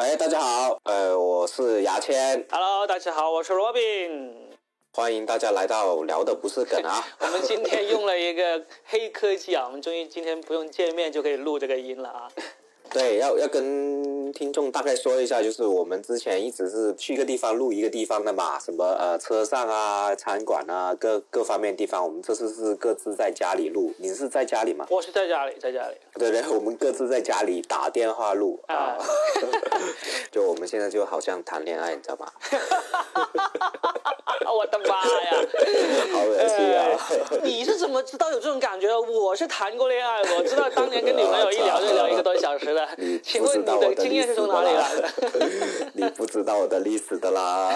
哎，大家好，呃，我是牙签，Hello，大家好，我是罗宾。欢迎大家来到聊的不是梗啊。我们今天用了一个黑科技啊，我们终于今天不用见面就可以录这个音了啊。对，要要跟听众大概说一下，就是我们之前一直是去一个地方录一个地方的嘛，什么呃车上啊、餐馆啊各各方面地方，我们这次是各自在家里录。你是在家里吗？我是在家里，在家里。对对，我们各自在家里打电话录啊啊。就我们现在就好像谈恋爱，你知道吗？啊，我的妈呀！好恶心啊！呃你是怎么知道有这种感觉的？我是谈过恋爱，我 知道当年跟女朋友一聊就聊一个多小时的。请问你的经验是从哪里来的？你不知道我的历史的啦，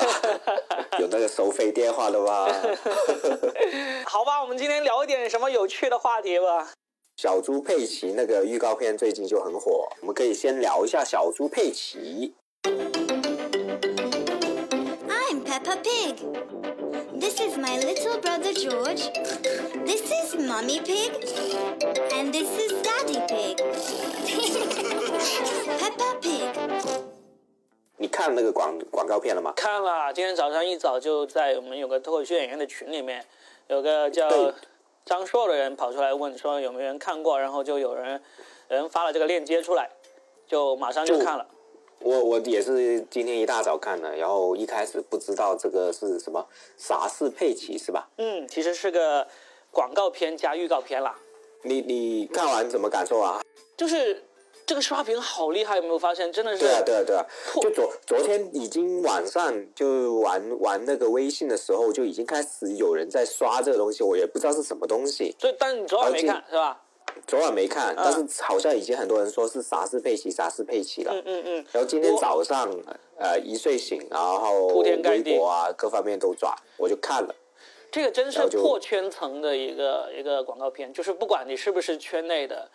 有那个收费电话的吗？好吧，我们今天聊一点什么有趣的话题吧。小猪佩奇那个预告片最近就很火，我们可以先聊一下小猪佩奇。Peppa Pig. This is my little brother George. This is Mummy Pig. And this is Daddy Pig. Peppa Pig. 你看那个广广告片了吗？看了，今天早上一早就在我们有个脱口秀演员的群里面，有个叫张硕的人跑出来问说有没有人看过，然后就有人人发了这个链接出来，就马上就就看了。我我也是今天一大早看的，然后一开始不知道这个是什么啥是佩奇是吧？嗯，其实是个广告片加预告片啦，你你看完怎么感受啊？就是这个刷屏好厉害，有没有发现？真的是对啊对啊对啊，就昨昨天已经晚上就玩玩那个微信的时候，就已经开始有人在刷这个东西，我也不知道是什么东西。所以，但你昨晚没看是吧？昨晚没看，但是好像已经很多人说是啥是佩奇，啥是佩奇了。嗯嗯嗯，然后今天早上，呃，一睡醒，然后铺天盖地微博啊，各方面都抓，我就看了。这个真是破圈层的一个一个广告片，就是不管你是不是圈内的，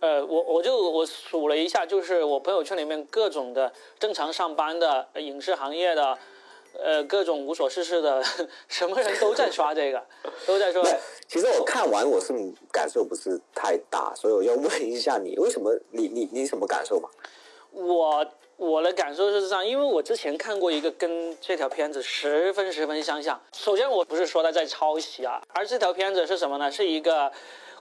呃，我我就我数了一下，就是我朋友圈里面各种的正常上班的、呃影视行业的，呃，各种无所事事的，什么人都在刷这个，都在说不，其实我看完我是感受不是太大，所以我要问一下你，为什么你你你什么感受嘛？我我的感受是这样，因为我之前看过一个跟这条片子十分十分相像。首先，我不是说他在抄袭啊，而这条片子是什么呢？是一个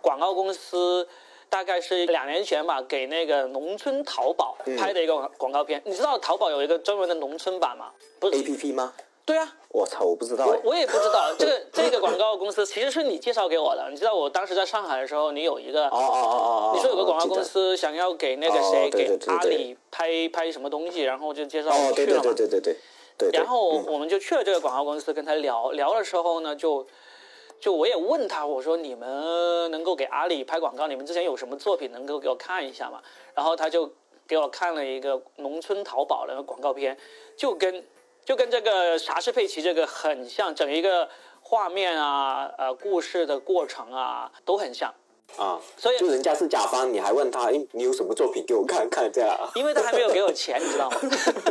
广告公司。大概是两年前吧，给那个农村淘宝拍的一个广告片。你知道淘宝有一个专门的农村版吗？不是 A P P 吗？对啊，我操，我不知道哎。我我也不知道 这个这个广告公司其实是你介绍给我的。你知道我当时在上海的时候，你有一个哦哦哦哦哦，你说有个广告公司想要给那个谁、给阿里拍拍什么东西，然后就介绍我去了嘛。对对对对对。对然后嗯我们就去了这个广告公司跟他聊聊的时候呢，就就我也问他，我说你们能够给阿里拍广告，你们之前有什么作品能够给我看一下吗？然后他就给我看了一个农村淘宝的广告片，就跟就跟这个啥是佩奇这个很像，整一个画面啊，呃，故事的过程啊都很像。啊，所以就人家是甲方，你还问他，哎，你有什么作品给我看看这样，因为他还没有给我钱，你知道吗？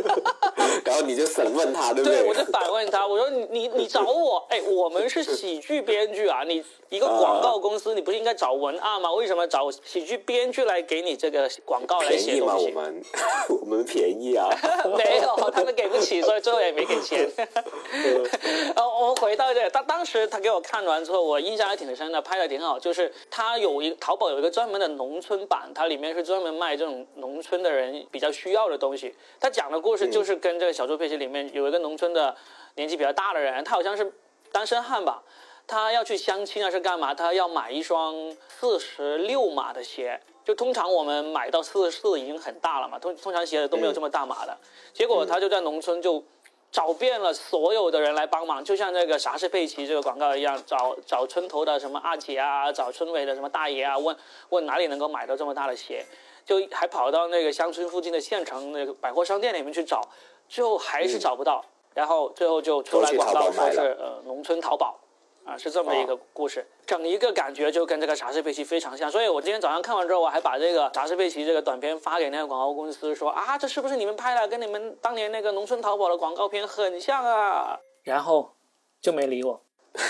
然后你就审问他，对不对，对？我就反问他，我说你你你找我，哎，我们是喜剧编剧啊，你一个广告公司，你不是应该找文案吗？为什么找喜剧编剧来给你这个广告来？写东西？我们 我们便宜啊。没有，他们给不起，所以最后也没给钱。然后我们回到这个，当当时他给我看完之后，我印象还挺深的，拍的挺好。就是他有一淘宝有一个专门的农村版，它里面是专门卖这种农村的人比较需要的东西。他讲的故事就是跟这个小猪佩奇里面有一个农村的年纪比较大的人，他好像是单身汉吧。他要去相亲啊，是干嘛？他要买一双四十六码的鞋。就通常我们买到四十四已经很大了嘛，通通常鞋子都没有这么大码的。结果他就在农村就找遍了所有的人来帮忙，就像那个啥是佩奇这个广告一样，找找村头的什么阿姐啊，找村尾的什么大爷啊，问问哪里能够买到这么大的鞋，就还跑到那个乡村附近的县城那个百货商店里面去找，最后还是找不到，然后最后就出来广告说是呃农村淘宝。啊，是这么一个故事，整一个感觉就跟这个《傻事佩奇》非常像，所以我今天早上看完之后，我还把这个《傻事佩奇》这个短片发给那个广告公司，说啊，这是不是你们拍的，跟你们当年那个农村淘宝的广告片很像啊？然后就没理我。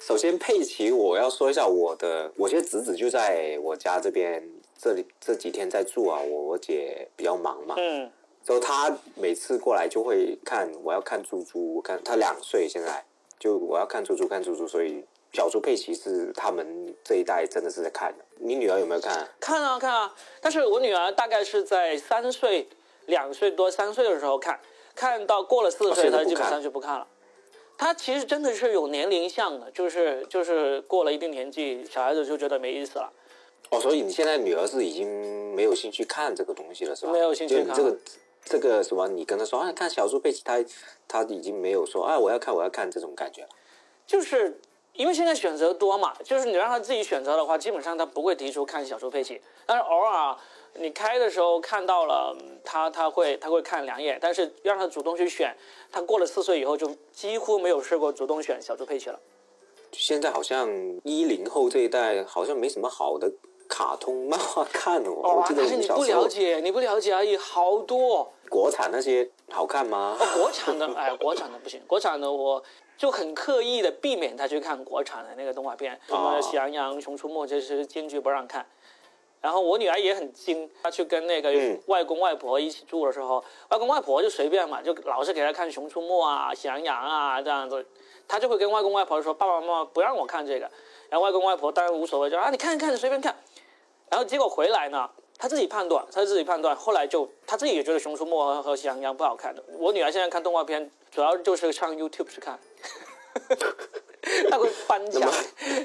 首先佩奇，我要说一下我的，我现在侄子就在我家这边，这里这几天在住啊。我我姐比较忙嘛，嗯，之后他每次过来就会看，我要看猪猪，看他两岁现在，就我要看猪猪看猪猪，所以小猪佩奇是他们这一代真的是在看的。你女儿有没有看？看啊看啊，但是我女儿大概是在三岁、两岁多、三岁的时候看，看到过了四岁，她基本上就不看了。她其实真的是有年龄向的，就是就是过了一定年纪，小孩子就觉得没意思了。哦，所以你现在女儿是已经没有兴趣看这个东西了，是吧？没有兴趣看这个这个什么，你跟他说啊，看小猪佩奇，他他已经没有说啊，我要看我要看这种感觉。就是因为现在选择多嘛，就是你让他自己选择的话，基本上他不会提出看小猪佩奇，但是偶尔你开的时候看到了，他他会他会看两眼，但是让他主动去选，他过了四岁以后就几乎没有试过主动选小猪佩奇了。现在好像一零后这一代好像没什么好的卡通漫画 看哦。我记得我但是你不了解，你不了解而已，好多。国产那些好看吗？哦，国产的，哎，国产的不行，国产的我就很刻意的避免他去看国产的那个动画片，什么哦《喜羊羊》《熊出没》，这是坚决不让看。然后我女儿也很精，她去跟那个嗯外公外婆一起住的时候，外公外婆就随便嘛，就老是给她看《熊出没》啊、《喜羊羊》啊这样子，她就会跟外公外婆说：“爸爸妈妈不让我看这个。”然后外公外婆当然无所谓，就啊你看看随便看。然后结果回来呢，他自己判断，他自己判断，后来就他自己也觉得《熊出没》和和《喜羊羊》不好看的。我女儿现在看动画片，主要就是上 YouTube 去看，她会翻墙，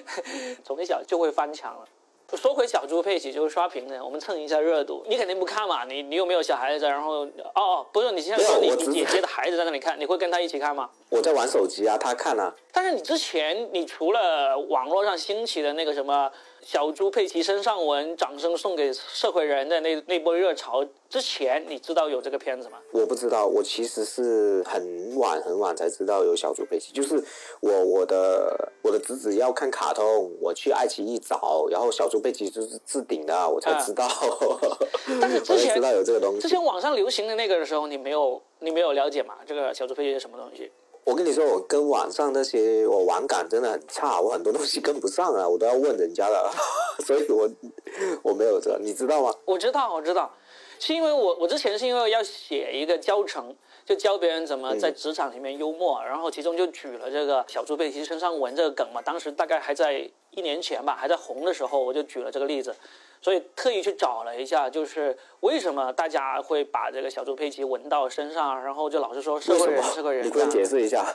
从小就会翻墙了。说回小猪佩奇，就是刷屏的，我们蹭一下热度。你肯定不看嘛？你你有没有小孩子？然后哦哦，不是，你现在说你没有你姐姐的孩子在那里看，你会跟他一起看吗？我在玩手机啊，他看啊。但是你之前，你除了网络上兴起的那个什么小猪佩奇身上纹，掌声送给社会人的那那波热潮之前，你知道有这个片子吗？我不知道，我其实是很晚很晚才知道有小猪佩奇，就是我我的我的侄子要看卡通，我去爱奇艺找，然后小猪佩奇就是置顶的，我才知道，但是之前知道有这个东西。之前网上流行的那个的时候，你没有你没有了解嘛？这个小猪佩奇是什么东西？我跟你说，我跟网上那些我网感真的很差，我很多东西跟不上啊，我都要问人家了，所以我我没有这，你知道吗？我知道，我知道，是因为我我之前是因为要写一个教程，就教别人怎么在职场里面幽默，然后其中就举了这个小猪佩奇身上纹这个梗嘛，当时大概还在一年前吧，还在红的时候，我就举了这个例子，所以特意去找了一下，就是为什么大家会把这个小猪佩奇纹到身上，然后就老是说社会人？社会人你可以解释一下，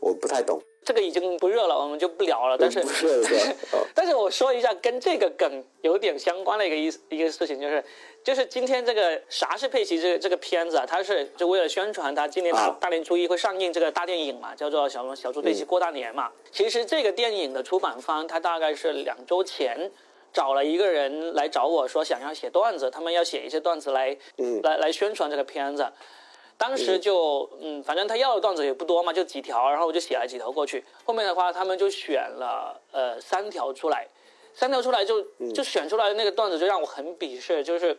我不太懂。这个已经不热了，我们就不聊了，但是不是是？哦但是我说一下跟这个梗有点相关的一个意思一个事情，就是就是今天这个啥是佩奇这个这个片子啊，它是就为了宣传它今年大、啊大年初一会上映这个大电影嘛，叫做小小猪佩奇过大年嘛。其实这个电影的出版方它大概是两周前。找了一个人来找我说想要写段子，他们要写一些段子来，嗯来来宣传这个片子。当时就嗯，反正他要的段子也不多嘛，就几条，然后我就写了几条过去。后面的话，他们就选了呃三条出来，三条出来就就选出来的那个段子就让我很鄙视，就是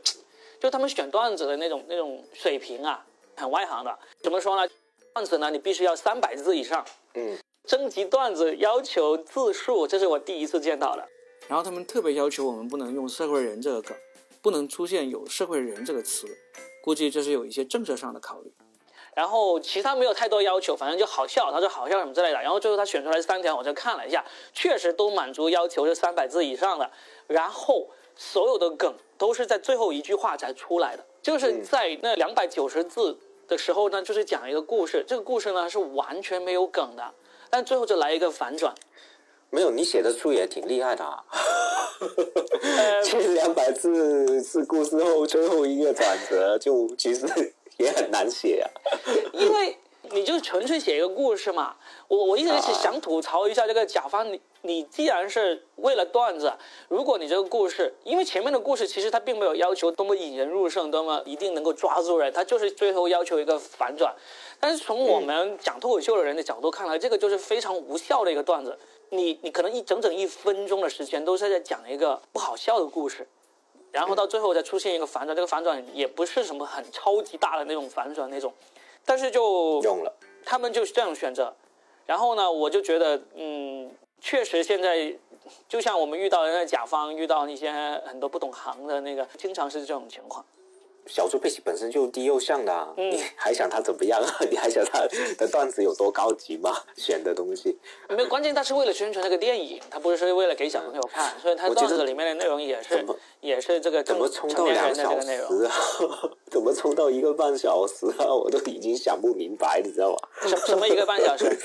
就他们选段子的那种那种水平啊，很外行的。怎么说呢？段子呢，你必须要三百字以上。嗯，征集段子要求字数，这是我第一次见到的。然后他们特别要求我们不能用“社会人”这个梗，不能出现有“社会人”这个词，估计这是有一些政策上的考虑。然后其他没有太多要求，反正就好笑，他说好笑什么之类的。然后最后他选出来三条，我就看了一下，确实都满足要求，是三百字以上的。然后所有的梗都是在最后一句话才出来的，就是在那两百九十字的时候呢，就是讲一个故事，这个故事呢是完全没有梗的，但最后就来一个反转。没有，你写的书也挺厉害的啊。呃，前两百字是故事后最后一个转折，就其实也很难写啊。因为你就纯粹写一个故事嘛。我我一直是想吐槽一下这个甲方，你你既然是为了段子，如果你这个故事，因为前面的故事其实它并没有要求多么引人入胜，多么一定能够抓住人，它就是最后要求一个反转。但是从我们讲脱口秀的人的角度看来，这个就是非常无效的一个段子。你你可能一整整一分钟的时间都是在讲一个不好笑的故事。然后到最后再出现一个反转，这个反转也不是什么很超级大的那种反转那种，但是就用了，他们就是这样选择。然后呢，我就觉得，嗯，确实现在就像我们遇到的那甲方遇到那些很多不懂行的那个，经常是这种情况。小猪佩奇本身就低幼向的、啊，嗯你还想他怎么样啊？你还想他的段子有多高级吗？选的东西，没有关键，他是为了宣传这个电影，他不是为了给小朋友看，所以他段子里面的内容也是也是这个怎成么冲到两小。时啊？怎么冲到一个半小时啊？我都已经想不明白，你知道吗？什什么一个半小时？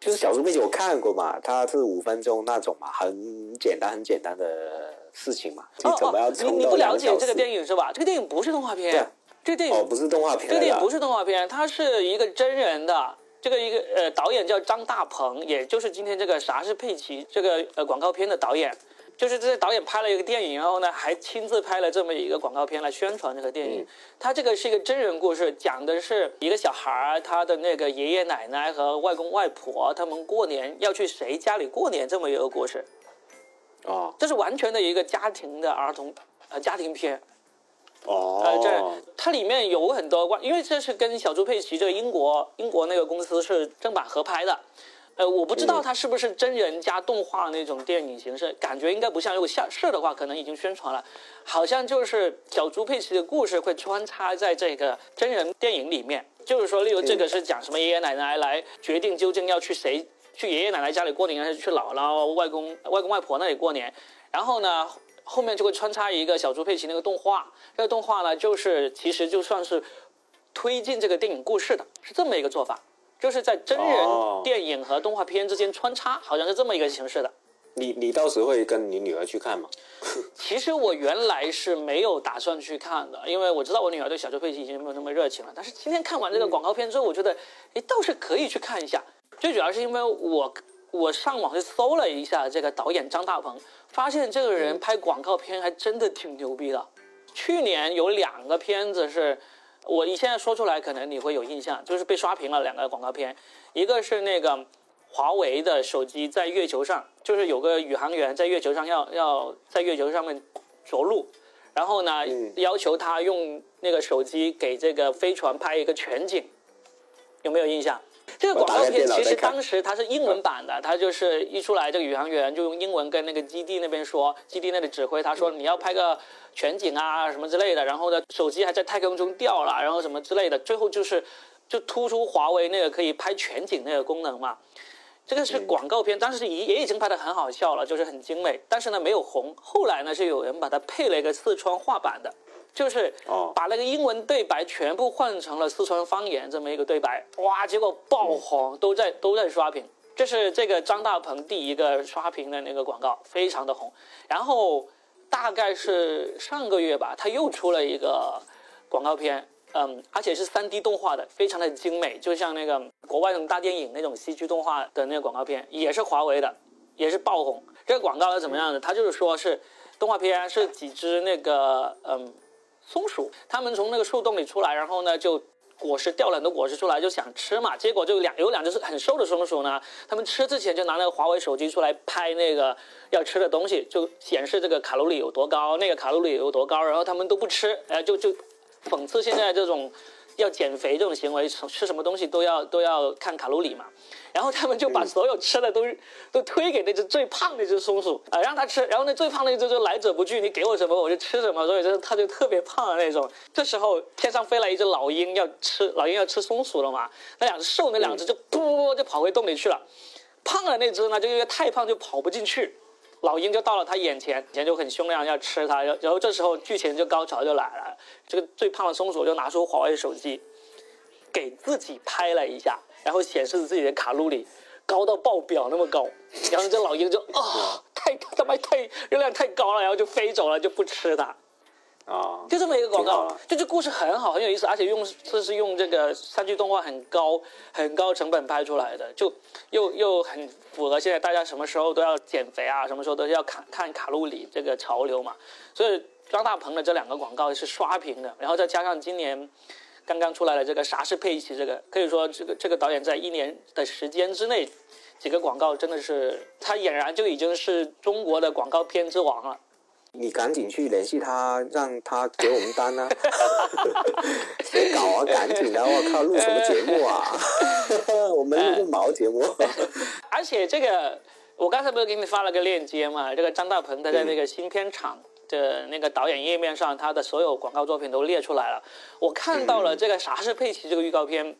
就是小猪佩奇我看过嘛，它是五分钟那种嘛，很简单很简单的事情嘛，你哦怎么要哦，你你不了？解这个电影是吧？这个电影不是动画片，对啊这个电影哦，不是动画片这个电影不是动画片，它是一个真人的。这个一个呃导演叫张大鹏，也就是今天这个啥是佩奇这个呃广告片的导演，就是这个导演拍了一个电影，然后呢还亲自拍了这么一个广告片来宣传这个电影。嗯他这个是一个真人故事，讲的是一个小孩儿他的那个爷爷奶奶和外公外婆他们过年要去谁家里过年这么一个故事，哦这是完全的一个家庭的儿童呃家庭片。哦，呃，这它里面有很多关，因为这是跟小猪佩奇这个英国英国那个公司是正版合拍的。呃，我不知道嗯它是不是真人加动画那种电影形式，感觉应该不像。如果像是的话，可能已经宣传了。好像就是小猪佩奇的故事会穿插在这个真人电影里面，就是说，例如这个是讲什么爷爷奶奶来决定究竟要去谁去爷爷奶奶家里过年，还是去姥姥、外公、外公外婆那里过年。然后呢，后面就会穿插一个小猪佩奇那个动画，这个动画呢，就是其实就算是推进这个电影故事的，是这么一个做法，就是在真人哦电影和动画片之间穿插，好像是这么一个形式的。你你到时会跟你女儿去看吗？其实我原来是没有打算去看的，因为我知道我女儿对小猪佩奇已经没有那么热情了。但是今天看完这个广告片之后，我觉得，诶，倒是可以去看一下。最主要是因为我我上网去搜了一下这个导演张大鹏，发现这个人拍广告片还真的挺牛逼的。去年有两个片子是，我你现在说出来可能你会有印象，就是被刷屏了两个广告片，一个是那个华为的手机在月球上，就是有个宇航员在月球上要要在月球上面着陆，然后呢、嗯要求他用那个手机给这个飞船拍一个全景，有没有印象？这个广告片其实当时它是英文版的，它就是一出来，这个宇航员就用英文跟那个基地那边说，基地那里指挥他说你要拍个全景啊什么之类的，然后呢手机还在太空中掉了，然后什么之类的，最后就是就突出华为那个可以拍全景那个功能嘛。这个是广告片，当时也也已经拍的很好笑了，就是很精美，但是呢没有红。后来呢是有人把它配了一个四川话版的，就是哦把那个英文对白全部换成了四川方言这么一个对白，哇，结果爆红，都在都在刷屏。这是这个张大鹏第一个刷屏的那个广告，非常的红。然后大概是上个月吧，他又出了一个广告片，嗯，而且是 3D 动画的，非常的精美，就像那个国外那种大电影那种 CG 动画的那个广告片，也是华为的，也是爆红。这个广告是怎么样的？它就是说是动画片是几只那个嗯松鼠，它们从那个树洞里出来，然后呢就果实掉了很多果实出来，就想吃嘛，结果就两有两只是很瘦的松鼠呢，它们吃之前就拿那个华为手机出来拍那个要吃的东西，就显示这个卡路里有多高，那个卡路里有多高，然后它们都不吃，呃，就就讽刺现在这种要减肥这种行为，吃什么东西都要都要看卡路里嘛。然后他们就把所有吃的都、都推给那只最胖的那只松鼠啊、让它吃。然后那最胖的那只就来者不拒，你给我什么我就吃什么，所以就它就特别胖的那种。这时候天上飞来一只老鹰要吃老鹰要吃松鼠了嘛，那两只瘦那两只就噗噗噗就跑回洞里去了，胖的那只呢就因为太胖就跑不进去。老鹰就到了他眼前，眼前就很凶亮要吃他，然后然后这时候剧情就高潮就来了，这个最胖的松鼠就拿出华为手机，给自己拍了一下，然后显示自己的卡路里高到爆表那么高，然后这老鹰就啊、太他妈太热量太高了，然后就飞走了，就不吃它。啊，就这么一个广告就这故事很好，很有意思，而且用这是用这个三 D 动画很高很高成本拍出来的，就又又很符合现在大家什么时候都要减肥啊，什么时候都要看看卡路里这个潮流嘛。所以张大鹏的这两个广告是刷屏的，然后再加上今年刚刚出来的这个啥是佩奇，这个可以说这个这个导演在一年的时间之内，几个广告真的是他俨然就已经是中国的广告片之王了。你赶紧去联系他，让他给我们单啊！别搞啊，赶紧的！我靠，录什么节目啊？我们录个毛节目。而且这个我刚才不是给你发了个链接嘛？这个张大鹏他在那个新片场的那个导演页面上，他的所有广告作品都列出来了。我看到了这个《啥是佩奇》这个预告片，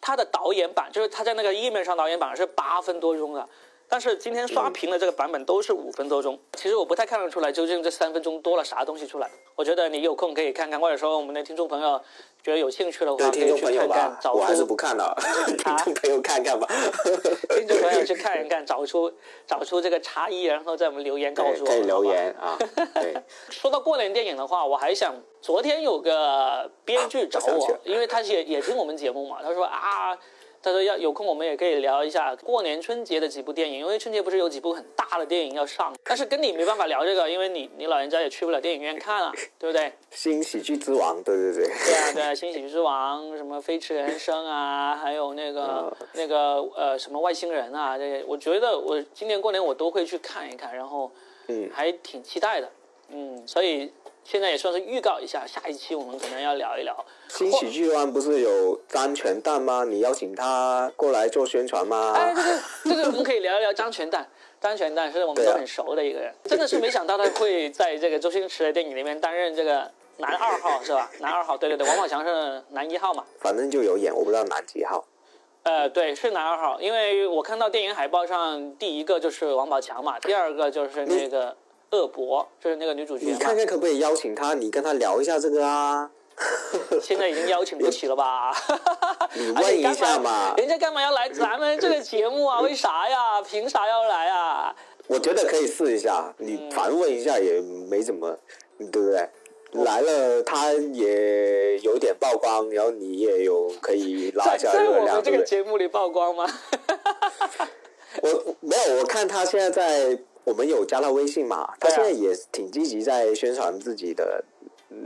他的导演版就是他在那个页面上导演版是八分多钟的，但是今天刷屏的这个版本都是五分多钟。其实我不太看得出来究竟这三分钟多了啥东西出来。我觉得你有空可以看看，或者说我们的听众朋友觉得有兴趣的话，听可以去众朋友吧，，看看找我还是不看了，听众朋友看看吧。听众朋友去看一看，找出找出这个差异，然后在我们留言告对，诉我们。可以留言啊。对，说到过年电影的话，我还想，昨天有个编剧找我因为他也也听我们节目嘛，他说啊，他说要有空我们也可以聊一下过年春节的几部电影，因为春节不是有几部很大的电影要上，但是跟你没办法聊这个，因为你 你老人家也去不了电影院看啊，对不对？新喜剧之王，对对对。对啊，对啊，新喜剧之王，什么飞驰人生啊，还有那个、那个呃什么外星人啊，这些，我觉得我今年过年我都会去看一看，然后嗯还挺期待的，嗯，所以现在也算是预告一下，下一期我们可能要聊一聊。新喜剧湾不是有张全蛋吗？你邀请他过来做宣传吗？哎，这个这个我们可以聊一聊张全蛋。张全蛋是我们都很熟的一个人，真的是没想到他会在这个周星驰的电影里面担任这个男二号是吧？男二号，对对对，王宝强是男一号嘛。反正就有演，我不知道男几号。呃，对，是男二号，因为我看到电影海报上第一个就是王宝强嘛，第二个就是那个恶博，就是那个女主角你看。看可不可以邀请她，你跟她聊一下这个啊？现在已经邀请不起了吧？你问一下嘛人家干嘛要来咱们这个节目啊？为啥呀？凭啥要来啊？我觉得可以试一下，嗯你反问一下也没怎么，对不对？来了，他也有点曝光，然后你也有可以拉一下在我热量，们这个？节目里曝光吗？我没有，我看他现在在我们有加他微信嘛，他现在也挺积极在宣传自己的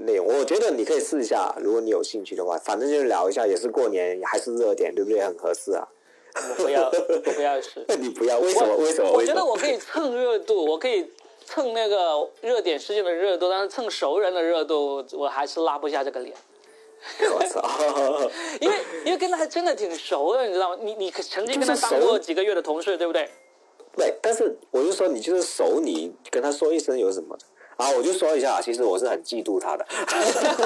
内容。我觉得你可以试一下，如果你有兴趣的话，反正就是聊一下，也是过年还是热点，对不对？很合适啊。我不要，我不要试。你不要，为什么？为什么？我？觉得我可以蹭热度，我可以蹭那个热点事件的热度，但是蹭熟人的热度，我还是拉不下这个脸。我操！因为因为跟他还真的挺熟的，你知道吗？你你曾经跟他当过几个月的同事，对不对？对，但是我就说你就是熟，你跟他说一声有什么的啊？我就说一下，其实我是很嫉妒他的。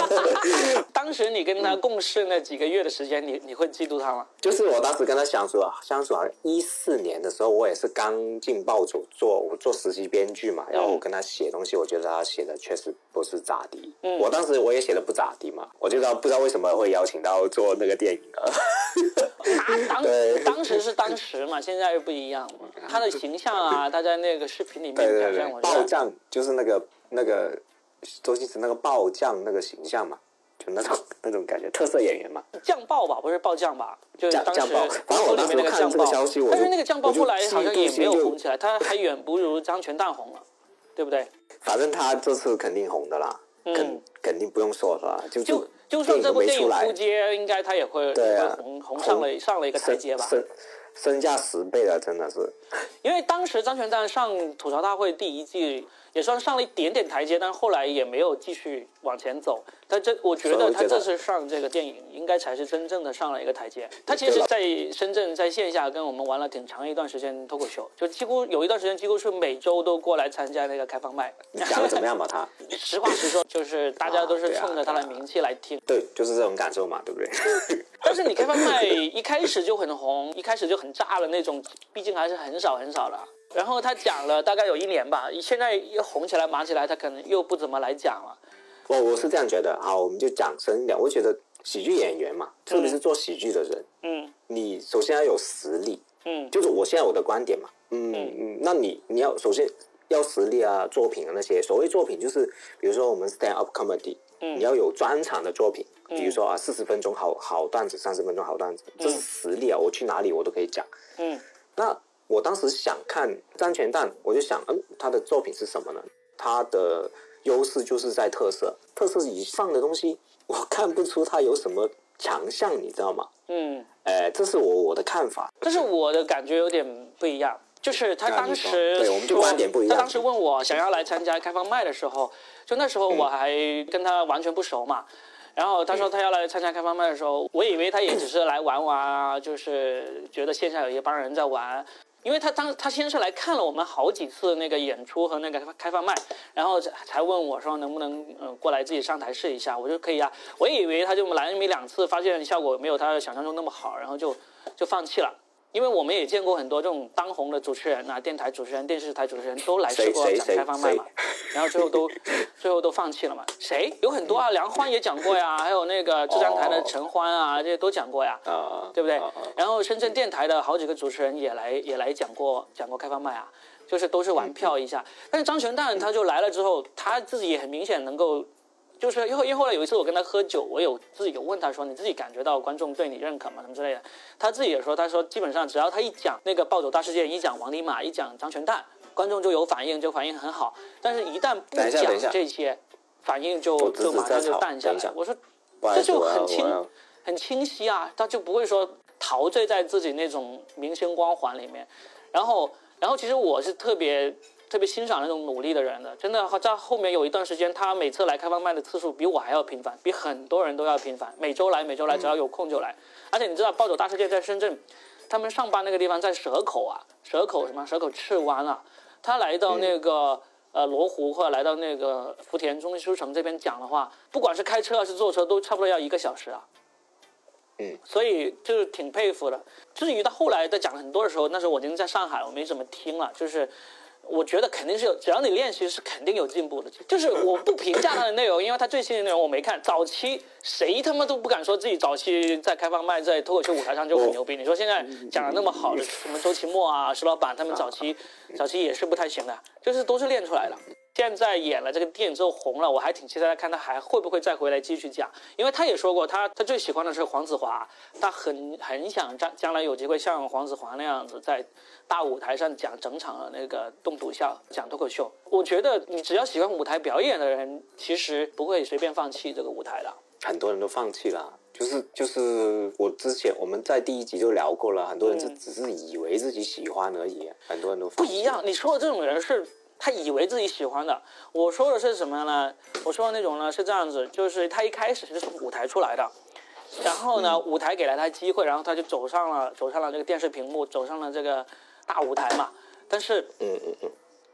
当时你跟他共事那几个月的时间，你你会嫉妒他吗？就是我当时跟他相处啊，相处好像一四年的时候，我也是刚进报组做我做实习编剧嘛，然后我跟他写东西，我觉得他写的确实不是咋地。嗯我当时我也写的不咋地嘛，我就知道不知道为什么会邀请到做那个电影了。他 当时当时是当时嘛，现在又不一样嘛。他的形象啊，他在那个视频里面表现，我觉得暴将就是那个那个周星驰那个爆将那个形象嘛，就那种 那种感觉，特色演员嘛。酱爆吧，不是爆酱吧？就是当时酱酱爆反正我当时那个看酱爆这个消息，我但是那个酱爆后来好像也没有红起来，他还远不如张全蛋红了，对不对？反正他这次肯定红的啦，嗯肯肯定不用说了啦，就就就算这部电影出，街，应该他也会对啊会红红上了上了一个台阶吧。身身价十倍了，真的是。因为当时张全蛋上吐槽大会第一季也算上了一点点台阶，但后来也没有继续往前走。他这我觉得得他这次上这个电影应该才是真正的上了一个台阶。他其实在深圳在线下跟我们玩了挺长一段时间脱口秀，就几乎有一段时间几乎是每周都过来参加那个开放麦。你讲的怎么样吧？他 实话实说，就是大家都是冲着他的名气来听。对，就是这种感受嘛，对不对？但是你开放麦一开始就很红，一开始就很炸的那种，毕竟还是很少很少的。然后他讲了大概有一年吧，现在又红起来、忙起来，他可能又不怎么来讲了。我我是这样觉得，啊，我们就讲深一点。我觉得喜剧演员嘛，特别是做喜剧的人，嗯你首先要有实力，嗯就是我现在我的观点嘛，嗯嗯，那你你要首先要实力啊，作品啊那些，所谓作品就是比如说我们 stand up comedy，嗯你要有专场的作品，比如说啊四十分钟好好段子，三十分钟好段子，这是实力啊，我去哪里我都可以讲。嗯那我当时想看张全蛋，我就想，嗯，他的作品是什么呢？他的优势就是在特色，特色以上的东西，我看不出他有什么强项，你知道吗？嗯。哎，这是我我的看法。但是我的感觉有点不一样，就是他当时对我们就观点不一样他当时问我想要来参加开放麦的时候，就那时候我还跟他完全不熟嘛。然后他说他要来参加开放麦的时候，我以为他也只是来玩玩啊，就是觉得线下有一帮人在玩。因为他当他先是来看了我们好几次那个演出和那个开放麦，然后才才问我说能不能嗯、过来自己上台试一下，我说可以啊。我以为他就来那么一两次，发现效果没有他想象中那么好，然后就就放弃了。因为我们也见过很多这种当红的主持人啊，电台主持人、电视台主持人都来试过讲开放麦嘛，然后最后都 最后都放弃了嘛。谁？有很多啊，梁欢也讲过呀，还有那个浙江台的陈欢啊，这些都讲过呀。啊，对不对？然后深圳电台的好几个主持人也来也来讲过讲过开放麦啊，就是都是玩票一下。但是张全蛋他就来了之后，他自己也很明显能够，就是因为因为后来有一次我跟他喝酒，我有自己有问他说你自己感觉到观众对你认可吗什么之类的，他自己也说他说基本上只要他一讲那个暴走大事件，一讲王尼玛，一讲张全蛋，观众就有反应，就反应很好。但是一旦不讲这些，反应就就马上就淡下来。我说这就很清很清晰啊，他就不会说陶醉在自己那种明星光环里面。然后，然后其实我是特别特别欣赏那种努力的人的，真的在后面有一段时间，他每次来开放麦的次数比我还要频繁，比很多人都要频繁，每周来每周来，只要有空就来。而且你知道，暴走大世界在深圳，他们上班那个地方在蛇口啊，蛇口什么蛇口赤湾啊，他来到那个。呃，罗湖或者来到那个福田中心书城这边讲的话，不管是开车还是坐车，都差不多要一个小时啊。嗯，所以就是挺佩服的。至于到后来在讲很多的时候，那时候我已经在上海，我没怎么听了。就是我觉得肯定是有，只要你练习是肯定有进步的。就是 我不评价他的内容，因为他最新的内容我没看。早期谁他妈都不敢说自己早期在开放麦在脱口秀舞台上就很牛逼。你说现在讲的那么好的什么周奇墨啊、石老板他们早期 早期也是不太行的，就是都是练出来的。现在演了这个电影之后红了，我还挺期待看他还会不会再回来继续讲，因为他也说过他他最喜欢的是黄子华，他很很想将将来有机会像黄子华那样子在大舞台上讲整场的那个动笃笑，讲脱口秀。我觉得你只要喜欢舞台表演的人，其实不会随便放弃这个舞台的。很多人都放弃了。就是就是我之前我们在第一集就聊过了，很多人就只是以为自己喜欢而已，很多人都不一样。你说的这种人是他以为自己喜欢的，我说的是什么呢？我说的那种呢是这样子，就是他一开始是从舞台出来的，然后呢，舞台给了他机会，然后他就走上了走上了这个电视屏幕，走上了这个大舞台嘛。但是嗯嗯嗯，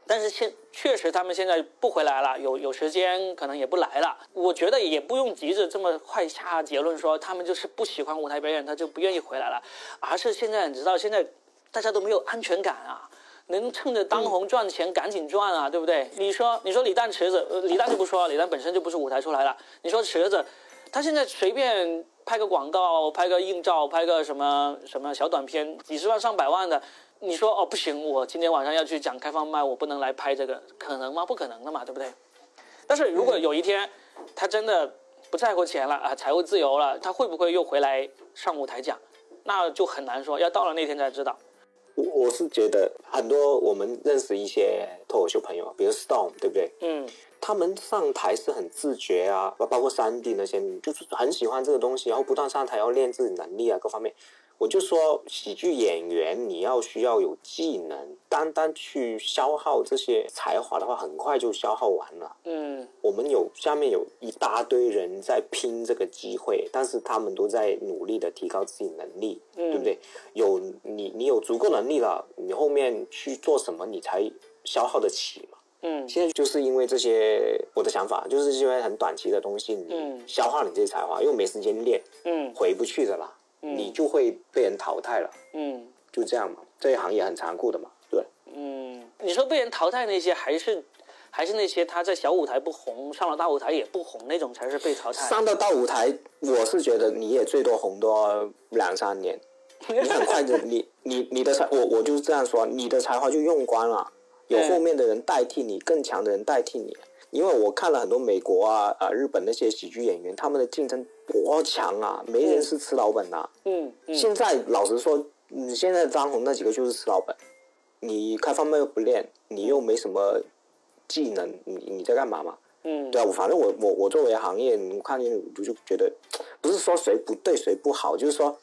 但是现确实他们现在不回来了，有有时间可能也不来了。我觉得也不用急着这么快下结论说他们就是不喜欢舞台表演，他就不愿意回来了，而是现在你知道现在大家都没有安全感啊。能趁着当红赚钱赶紧赚啊，对不对？你说，你说李诞池子，呃李诞就不说了，李诞本身就不是舞台出来的。你说池子，他现在随便拍个广告、拍个硬照、拍个什么什么小短片，几十万上百万的，你说哦不行，我今天晚上要去讲开放麦，我不能来拍这个，可能吗？不可能的嘛，对不对？但是如果有一天他真的不在乎钱了啊，财务自由了，他会不会又回来上舞台讲？那就很难说，要到了那天才知道。我我是觉得很多我们认识一些脱口秀朋友，比如 Storm，对不对？嗯他们上台是很自觉啊，包包括三 D 那些，就是很喜欢这个东西，然后不断上台要练自己能力啊，各方面。我就说，喜剧演员你要需要有技能，单单去消耗这些才华的话，很快就消耗完了。嗯我们有下面有一大堆人在拼这个机会，但是他们都在努力的提高自己能力，嗯对不对？有你你有足够能力了，你后面去做什么，你才消耗得起嘛？嗯现在就是因为这些，我的想法就是因为很短期的东西，你嗯消化你这些才华，又没时间练，嗯回不去的啦，你就会被人淘汰了，嗯就这样嘛。这一行业很残酷的嘛，对。嗯，你说被人淘汰那些，还是还是那些他在小舞台不红，上了大舞台也不红那种，才是被淘汰。上到大舞台，我是觉得你也最多红多两三年，你很快的，你你你的才，我我就是这样说，你的才华就用光了，有嗯后面的人代替你，更强的人代替你。因为我看了很多美国啊啊日本那些喜剧演员，他们的竞争多强啊，没人是吃老本的啊、嗯嗯现在老实说，你现在张红那几个就是吃老本，你开放麦又不练，你又没什么技能，你你在干嘛嘛？嗯，对啊，我反正我我我作为行业，我看见我就觉得，不是说谁不对谁不好，就是说，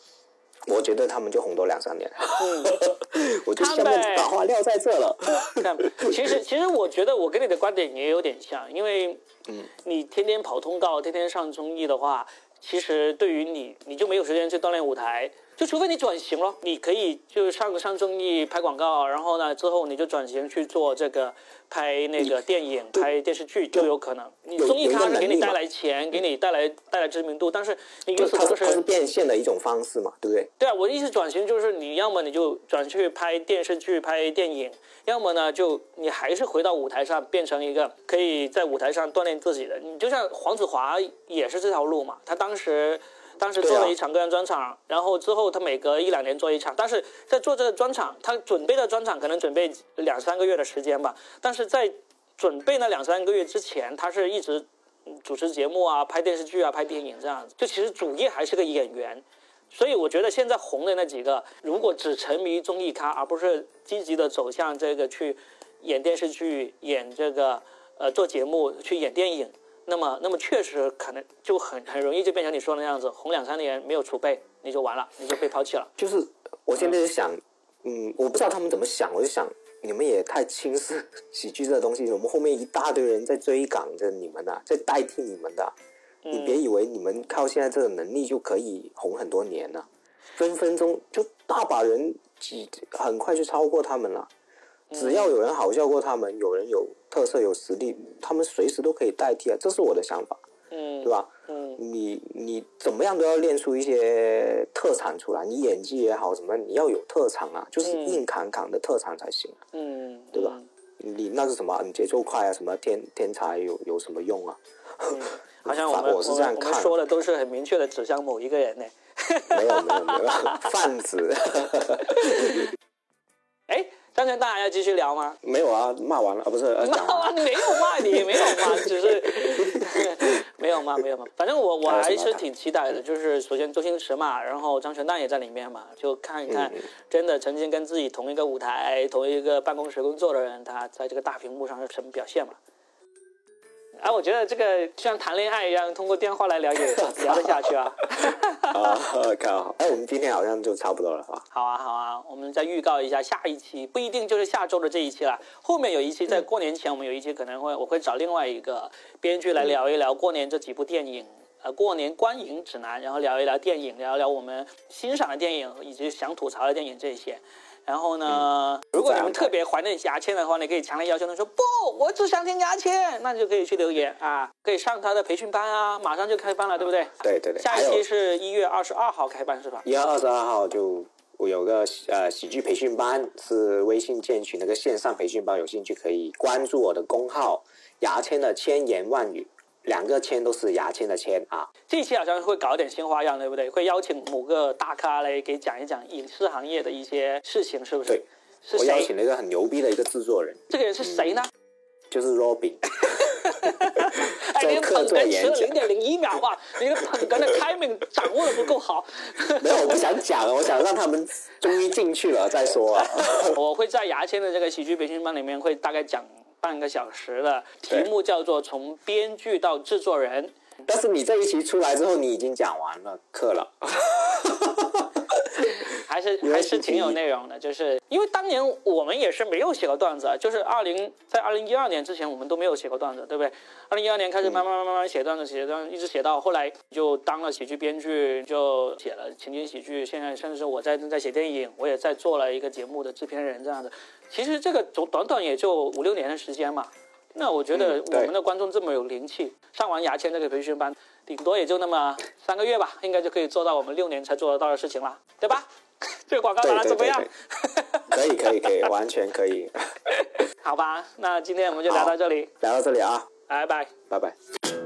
我觉得他们就红多两三年。嗯 我就下面把话撂在这了。看，其实其实我觉得我跟你的观点也有点像，因为嗯你天天跑通告，天天上综艺的话，其实对于你，你就没有时间去锻炼舞台。就除非你转型了，你可以就上上综艺拍广告，然后呢之后你就转型去做这个拍那个电影、拍电视剧就有可能。你综艺有一个咖是给你带来钱，给你带来带来知名度，但是你就它有时候就是是它是变现的一种方式嘛，对不对？对啊，我的意思转型就是你要么你就转去拍电视剧、拍电影，要么呢就你还是回到舞台上，变成一个可以在舞台上锻炼自己的。你就像黄子华也是这条路嘛，他当时。当时做了一场个人专场，然后之后他每隔一两年做一场，但是在做这个专场，他准备的专场可能准备两三个月的时间吧，但是在准备那两三个月之前，他是一直嗯主持节目啊、拍电视剧啊、拍电影这样子，就其实主业还是个演员。所以我觉得现在红的那几个，如果只沉迷于综艺咖，而不是积极的走向这个去演电视剧、演这个呃做节目、去演电影，那么那么确实可能就很很容易就变成你说的那样子，红两三年没有储备，你就完了，你就被抛弃了。就是我现在就想，嗯，我不知道他们怎么想，我就想你们也太轻视喜剧这个东西，我们后面一大堆人在追赶着你们啊，在代替你们的啊、你别以为你们靠现在这个能力就可以红很多年了，分分钟就大把人几很快就超过他们了。只要有人好笑过他们，有人有特色、有实力，他们随时都可以代替啊！这是我的想法，嗯，对吧？嗯你你怎么样都要练出一些特长出来，你演技也好，什么你要有特长啊，就是嗯硬扛扛的特长才行啊，嗯，对吧？你那是什么？你节奏快啊，什么天天才有有什么用啊？好像我们我是这样看说的都是很明确的指向某一个人 呢。没有没有没有，贩子哎，张全大还要继续聊吗？没有啊，骂完了啊，不是 骂完没有骂你，没有骂，只是 没有骂，没有骂。反正我我还是挺期待的，就是首先周星驰嘛，然后张全蛋也在里面嘛，就看一看真的曾经跟自己同一个舞台、同一个办公室工作的人，他在这个大屏幕上是什么表现嘛？啊，我觉得这个像谈恋爱一样，通过电话来了解 聊得下去啊。啊，靠！哎，我们今天好像就差不多了啊。好啊，好啊，我们再预告一下下一期，不一定就是下周的这一期了。后面有一期在过年前，我们有一期可能会我会找另外一个编剧来聊一聊过年这几部电影，呃，过年观影指南，然后聊一聊电影，聊一聊我们欣赏的电影以及想吐槽的电影这些。然后呢，如果你们特别怀念牙签的话，你可以强烈要求他说不，我只想听牙签，那你就可以去留言啊，可以上他的培训班啊，马上就开班了，对不对？对对对，下一期是一月二十二号开班是吧？一月二十二号就我有个呃喜剧培训班，是微信建群那个线上培训班，有兴趣可以关注我的公号“牙签的千言万语”，两个签都是牙签的签啊。这一期好像会搞点新花样，对不对？会邀请某个大咖来给讲一讲影视行业的一些事情，是不是？对，是我邀谁？请了一个很牛逼的一个制作人，这个人是谁呢？就是 Robin，哎，你的客捧哏迟零点零一秒吧，你的捧哏的 timing 掌握的不够好。没有，我不想讲了，我想让他们终于进去了再说啊。我会在牙签的这个喜剧培训班里面会大概讲半个小时的，题目叫做“从编剧到制作人但是你这一期出来之后，你已经讲完了课了。”，还是还是挺有内容的。就是因为当年我们也是没有写过段子啊，就是二零在二零一二年之前我们都没有写过段子，对不对？二零一二年开始慢慢慢慢慢慢写段子，写段子，一直写到后来就当了喜剧编剧，就写了情景喜剧。现在甚至是我在正在写电影，我也在做了一个节目的制片人这样子。其实这个短短短也就五六年的时间嘛。那我觉得我们的观众这么有灵气，上完牙签这个培训班，顶多也就那么三个月吧，应该就可以做到我们六年才做得到的事情了，对吧？这个广告打的怎么样？，可以可以可以，完全可以。好吧，那今天我们就聊到这里，聊到这里啊，拜拜。拜拜。